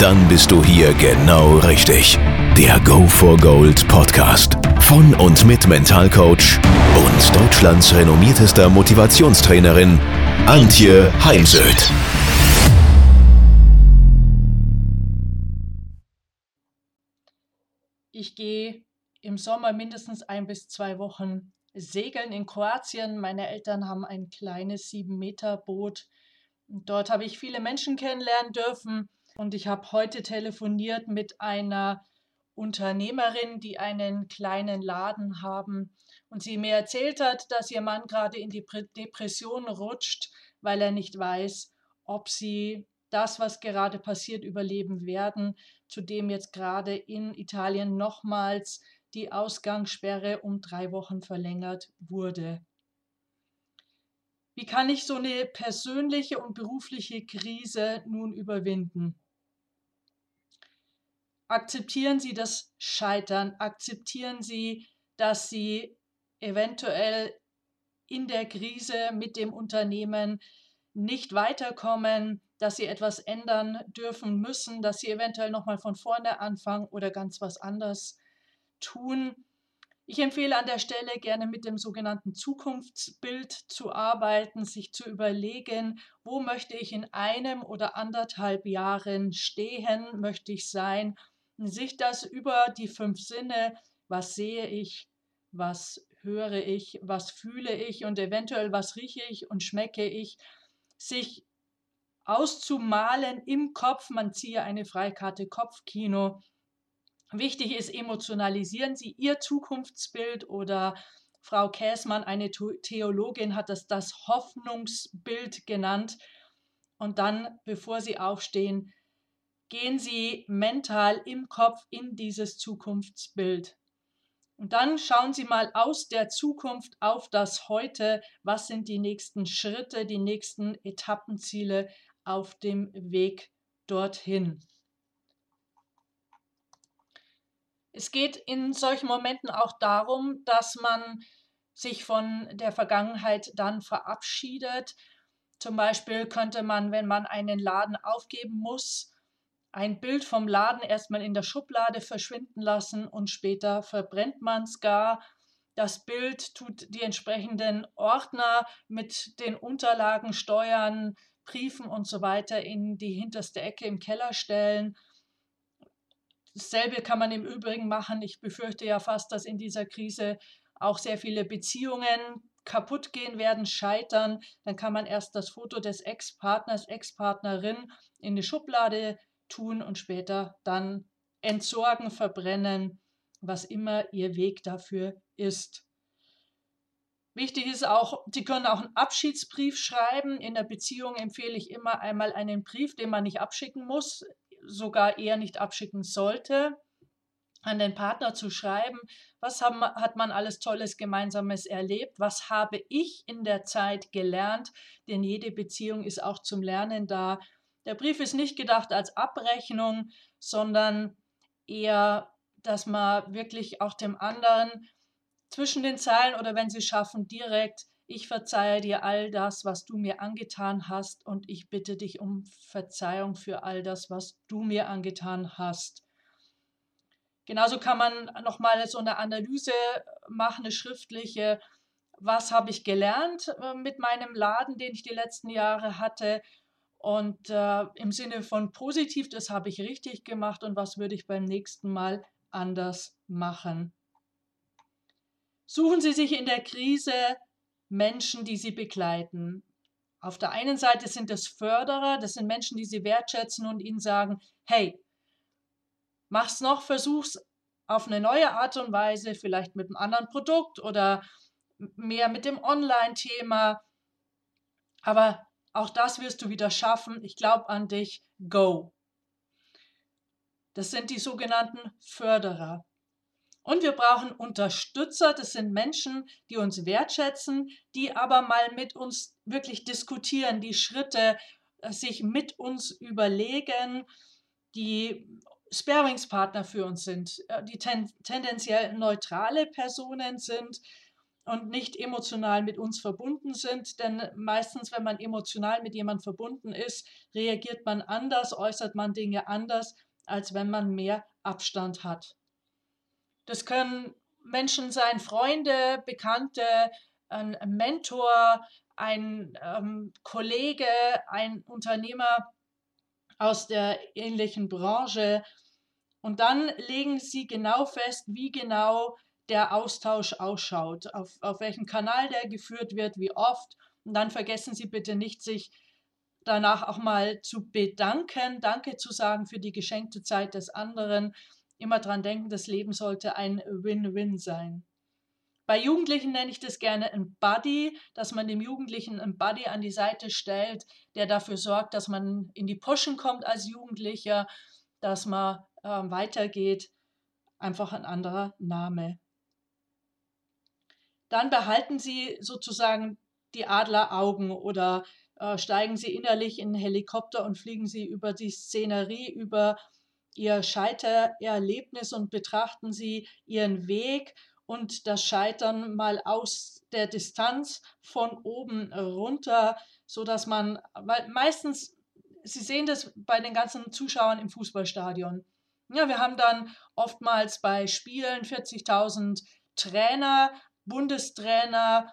Dann bist du hier genau richtig. Der Go for Gold Podcast von und mit Mentalcoach und Deutschlands renommiertester Motivationstrainerin Antje Heimsöth. Ich gehe im Sommer mindestens ein bis zwei Wochen segeln in Kroatien. Meine Eltern haben ein kleines sieben Meter Boot. Dort habe ich viele Menschen kennenlernen dürfen und ich habe heute telefoniert mit einer Unternehmerin, die einen kleinen Laden haben und sie mir erzählt hat, dass ihr Mann gerade in die Depression rutscht, weil er nicht weiß, ob sie das, was gerade passiert, überleben werden, zudem jetzt gerade in Italien nochmals die Ausgangssperre um drei Wochen verlängert wurde. Wie kann ich so eine persönliche und berufliche Krise nun überwinden? Akzeptieren Sie das Scheitern, akzeptieren Sie, dass Sie eventuell in der Krise mit dem Unternehmen nicht weiterkommen, dass Sie etwas ändern dürfen müssen, dass Sie eventuell nochmal von vorne anfangen oder ganz was anderes tun. Ich empfehle an der Stelle gerne mit dem sogenannten Zukunftsbild zu arbeiten, sich zu überlegen, wo möchte ich in einem oder anderthalb Jahren stehen, möchte ich sein sich das über die fünf Sinne, was sehe ich, was höre ich, was fühle ich und eventuell was rieche ich und schmecke ich, sich auszumalen im Kopf. Man ziehe eine Freikarte Kopfkino. Wichtig ist, emotionalisieren Sie Ihr Zukunftsbild oder Frau Käßmann, eine Theologin, hat das das Hoffnungsbild genannt. Und dann, bevor Sie aufstehen, gehen Sie mental im Kopf in dieses Zukunftsbild. Und dann schauen Sie mal aus der Zukunft auf das Heute. Was sind die nächsten Schritte, die nächsten Etappenziele auf dem Weg dorthin? Es geht in solchen Momenten auch darum, dass man sich von der Vergangenheit dann verabschiedet. Zum Beispiel könnte man, wenn man einen Laden aufgeben muss, ein Bild vom Laden erstmal in der Schublade verschwinden lassen und später verbrennt man es gar. Das Bild tut die entsprechenden Ordner mit den Unterlagen, Steuern, Briefen und so weiter in die hinterste Ecke im Keller stellen. Dasselbe kann man im Übrigen machen. Ich befürchte ja fast, dass in dieser Krise auch sehr viele Beziehungen kaputt gehen werden, scheitern. Dann kann man erst das Foto des Ex-Partners, Ex-Partnerin in die Schublade tun und später dann entsorgen, verbrennen, was immer Ihr Weg dafür ist. Wichtig ist auch, Sie können auch einen Abschiedsbrief schreiben. In der Beziehung empfehle ich immer einmal einen Brief, den man nicht abschicken muss, sogar eher nicht abschicken sollte, an den Partner zu schreiben, was haben, hat man alles Tolles Gemeinsames erlebt, was habe ich in der Zeit gelernt, denn jede Beziehung ist auch zum Lernen da der Brief ist nicht gedacht als Abrechnung, sondern eher, dass man wirklich auch dem anderen zwischen den Zeilen oder wenn sie schaffen, direkt, ich verzeihe dir all das, was du mir angetan hast und ich bitte dich um Verzeihung für all das, was du mir angetan hast. Genauso kann man nochmal so eine Analyse machen, eine schriftliche. Was habe ich gelernt äh, mit meinem Laden, den ich die letzten Jahre hatte? Und äh, im Sinne von positiv, das habe ich richtig gemacht und was würde ich beim nächsten Mal anders machen. Suchen Sie sich in der Krise Menschen, die Sie begleiten. Auf der einen Seite sind es Förderer, das sind Menschen, die Sie wertschätzen und Ihnen sagen, hey, mach's noch, versuch's auf eine neue Art und Weise, vielleicht mit einem anderen Produkt oder mehr mit dem Online-Thema. Aber auch das wirst du wieder schaffen. Ich glaube an dich. Go. Das sind die sogenannten Förderer. Und wir brauchen Unterstützer, das sind Menschen, die uns wertschätzen, die aber mal mit uns wirklich diskutieren, die Schritte äh, sich mit uns überlegen, die Sparingspartner für uns sind, äh, die ten tendenziell neutrale Personen sind und nicht emotional mit uns verbunden sind. Denn meistens, wenn man emotional mit jemandem verbunden ist, reagiert man anders, äußert man Dinge anders, als wenn man mehr Abstand hat. Das können Menschen sein, Freunde, Bekannte, ein Mentor, ein ähm, Kollege, ein Unternehmer aus der ähnlichen Branche. Und dann legen sie genau fest, wie genau der Austausch ausschaut, auf, auf welchem Kanal der geführt wird, wie oft. Und dann vergessen Sie bitte nicht, sich danach auch mal zu bedanken, Danke zu sagen für die geschenkte Zeit des anderen immer dran denken, das Leben sollte ein Win-Win sein. Bei Jugendlichen nenne ich das gerne ein Buddy, dass man dem Jugendlichen einen Buddy an die Seite stellt, der dafür sorgt, dass man in die Puschen kommt als Jugendlicher, dass man äh, weitergeht. Einfach ein anderer Name. Dann behalten Sie sozusagen die Adleraugen oder äh, steigen Sie innerlich in einen Helikopter und fliegen Sie über die Szenerie, über ihr Scheitererlebnis und betrachten Sie Ihren Weg und das Scheitern mal aus der Distanz von oben runter, so dass man, weil meistens, Sie sehen das bei den ganzen Zuschauern im Fußballstadion. Ja, wir haben dann oftmals bei Spielen 40.000 Trainer, Bundestrainer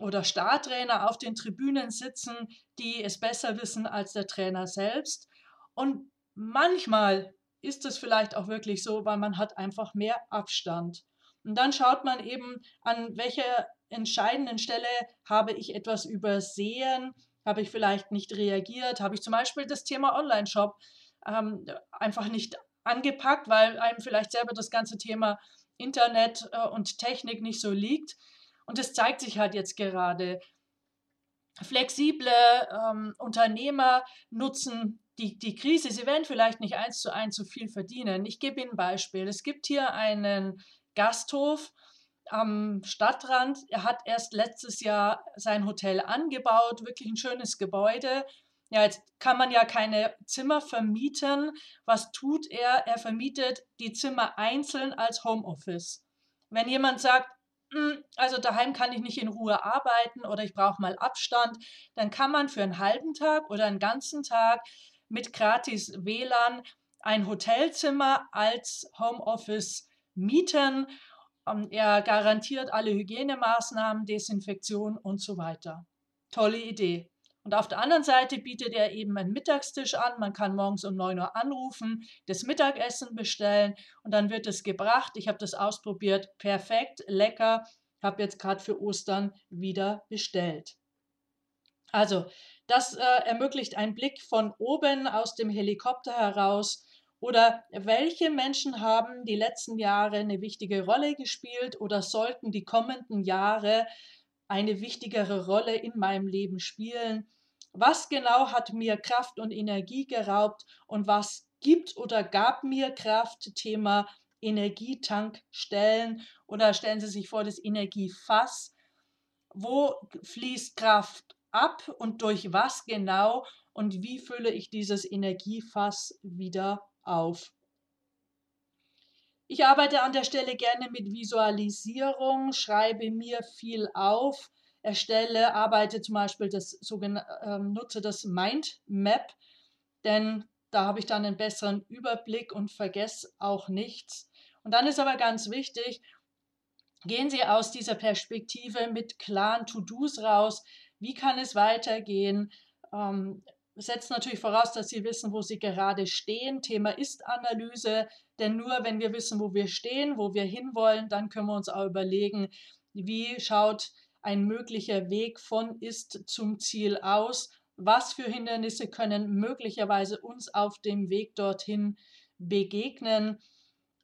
oder Startrainer auf den Tribünen sitzen, die es besser wissen als der Trainer selbst. Und manchmal ist es vielleicht auch wirklich so, weil man hat einfach mehr Abstand. Und dann schaut man eben, an welcher entscheidenden Stelle habe ich etwas übersehen, habe ich vielleicht nicht reagiert, habe ich zum Beispiel das Thema Online-Shop ähm, einfach nicht angepackt, weil einem vielleicht selber das ganze Thema Internet äh, und Technik nicht so liegt. Und das zeigt sich halt jetzt gerade. Flexible ähm, Unternehmer nutzen die, die Krise, sie werden vielleicht nicht eins zu eins so viel verdienen. Ich gebe Ihnen ein Beispiel. Es gibt hier einen Gasthof am Stadtrand. Er hat erst letztes Jahr sein Hotel angebaut, wirklich ein schönes Gebäude. Ja, jetzt kann man ja keine Zimmer vermieten. Was tut er? Er vermietet die Zimmer einzeln als Homeoffice. Wenn jemand sagt, hm, also daheim kann ich nicht in Ruhe arbeiten oder ich brauche mal Abstand, dann kann man für einen halben Tag oder einen ganzen Tag mit gratis WLAN ein Hotelzimmer als Homeoffice mieten. Ähm, er garantiert alle Hygienemaßnahmen, Desinfektion und so weiter. Tolle Idee. Und auf der anderen Seite bietet er eben einen Mittagstisch an. Man kann morgens um 9 Uhr anrufen, das Mittagessen bestellen und dann wird es gebracht. Ich habe das ausprobiert. Perfekt, lecker. Habe jetzt gerade für Ostern wieder bestellt. Also, das äh, ermöglicht einen Blick von oben aus dem Helikopter heraus. Oder welche Menschen haben die letzten Jahre eine wichtige Rolle gespielt oder sollten die kommenden Jahre eine wichtigere Rolle in meinem Leben spielen? Was genau hat mir Kraft und Energie geraubt und was gibt oder gab mir Kraft? Thema Energietankstellen oder stellen Sie sich vor das Energiefass. Wo fließt Kraft ab und durch was genau und wie fülle ich dieses Energiefass wieder auf. Ich arbeite an der Stelle gerne mit Visualisierung, schreibe mir viel auf, erstelle, arbeite zum Beispiel das sogenannte, äh, nutze das Mindmap, denn da habe ich dann einen besseren Überblick und vergesse auch nichts. Und dann ist aber ganz wichtig, gehen Sie aus dieser Perspektive mit klaren To-Dos raus, wie kann es weitergehen? Ähm, setzt natürlich voraus, dass Sie wissen, wo Sie gerade stehen. Thema Ist-Analyse, denn nur wenn wir wissen, wo wir stehen, wo wir hinwollen, dann können wir uns auch überlegen, wie schaut ein möglicher Weg von Ist zum Ziel aus? Was für Hindernisse können möglicherweise uns auf dem Weg dorthin begegnen?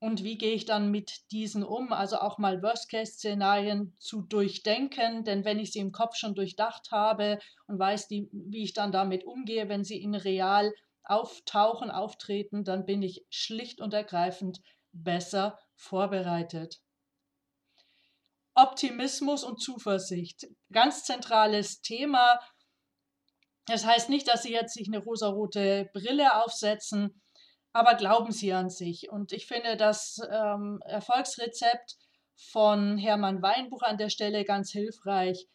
Und wie gehe ich dann mit diesen um? Also auch mal Worst-Case-Szenarien zu durchdenken, denn wenn ich sie im Kopf schon durchdacht habe und weiß, die, wie ich dann damit umgehe, wenn sie in real auftauchen, auftreten, dann bin ich schlicht und ergreifend besser vorbereitet. Optimismus und Zuversicht. Ganz zentrales Thema. Das heißt nicht, dass Sie jetzt sich eine rosarote Brille aufsetzen, aber glauben Sie an sich. Und ich finde das ähm, Erfolgsrezept von Hermann Weinbuch an der Stelle ganz hilfreich.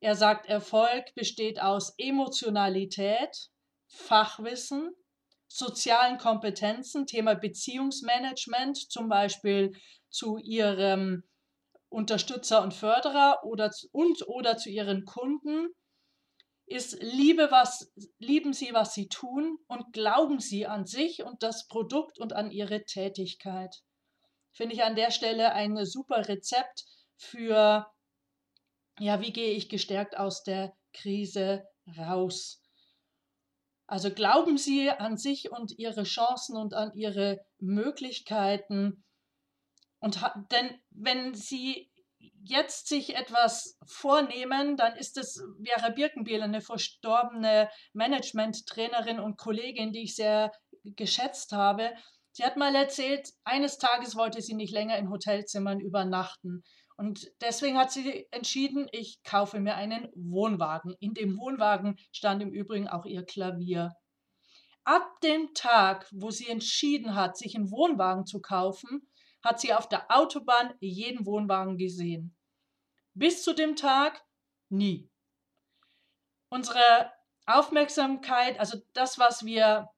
Er sagt, Erfolg besteht aus Emotionalität, Fachwissen, sozialen Kompetenzen, Thema Beziehungsmanagement, zum Beispiel zu Ihrem Unterstützer und Förderer oder und oder zu Ihren Kunden, ist Liebe, was lieben Sie, was Sie tun und glauben Sie an sich und das Produkt und an Ihre Tätigkeit. Finde ich an der Stelle ein super Rezept für ja, wie gehe ich gestärkt aus der Krise raus? Also glauben Sie an sich und Ihre Chancen und an Ihre Möglichkeiten. Und denn wenn Sie jetzt sich etwas vornehmen, dann ist es Vera Birkenbiel, eine verstorbene Management-Trainerin und Kollegin, die ich sehr geschätzt habe. Sie hat mal erzählt, eines Tages wollte sie nicht länger in Hotelzimmern übernachten. Und deswegen hat sie entschieden, ich kaufe mir einen Wohnwagen. In dem Wohnwagen stand im Übrigen auch ihr Klavier. Ab dem Tag, wo sie entschieden hat, sich einen Wohnwagen zu kaufen, hat sie auf der Autobahn jeden Wohnwagen gesehen. Bis zu dem Tag nie. Unsere Aufmerksamkeit, also das, was wir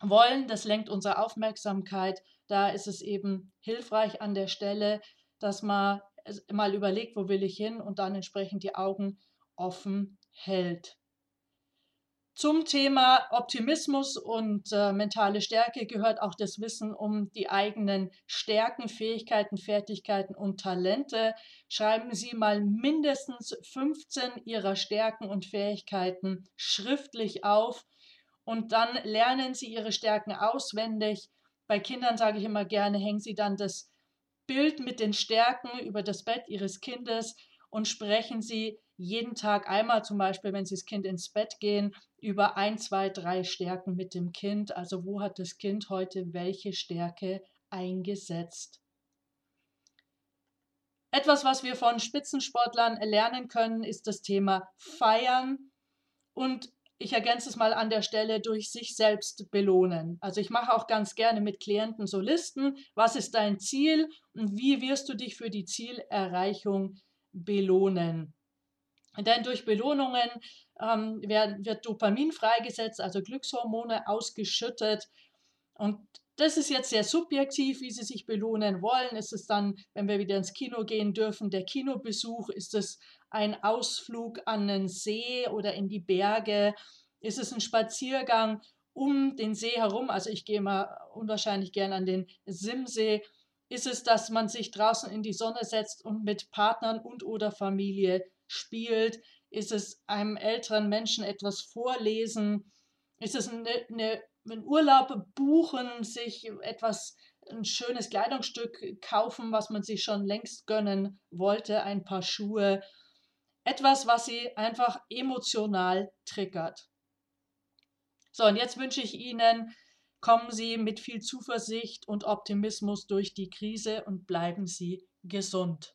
wollen, das lenkt unsere Aufmerksamkeit. Da ist es eben hilfreich an der Stelle, dass man mal überlegt, wo will ich hin und dann entsprechend die Augen offen hält. Zum Thema Optimismus und äh, mentale Stärke gehört auch das Wissen um die eigenen Stärken, Fähigkeiten, Fertigkeiten und Talente. Schreiben Sie mal mindestens 15 Ihrer Stärken und Fähigkeiten schriftlich auf und dann lernen Sie Ihre Stärken auswendig. Bei Kindern sage ich immer gerne, hängen Sie dann das Bild mit den Stärken über das Bett Ihres Kindes und sprechen Sie jeden Tag einmal zum Beispiel, wenn Sie das Kind ins Bett gehen, über ein, zwei, drei Stärken mit dem Kind. Also wo hat das Kind heute welche Stärke eingesetzt? Etwas, was wir von Spitzensportlern lernen können, ist das Thema Feiern und ich ergänze es mal an der Stelle durch sich selbst belohnen. Also ich mache auch ganz gerne mit Klienten so Listen, was ist dein Ziel und wie wirst du dich für die Zielerreichung belohnen. Denn durch Belohnungen ähm, wird, wird Dopamin freigesetzt, also Glückshormone ausgeschüttet. Und das ist jetzt sehr subjektiv, wie Sie sich belohnen wollen. Ist es dann, wenn wir wieder ins Kino gehen dürfen, der Kinobesuch? Ist es ein Ausflug an den See oder in die Berge? Ist es ein Spaziergang um den See herum? Also ich gehe mal unwahrscheinlich gern an den Simsee. Ist es, dass man sich draußen in die Sonne setzt und mit Partnern und oder Familie spielt? Ist es einem älteren Menschen etwas vorlesen? Ist es eine, eine, ein Urlaub buchen, sich etwas, ein schönes Kleidungsstück kaufen, was man sich schon längst gönnen wollte, ein paar Schuhe? Etwas, was sie einfach emotional triggert. So, und jetzt wünsche ich Ihnen, kommen Sie mit viel Zuversicht und Optimismus durch die Krise und bleiben Sie gesund.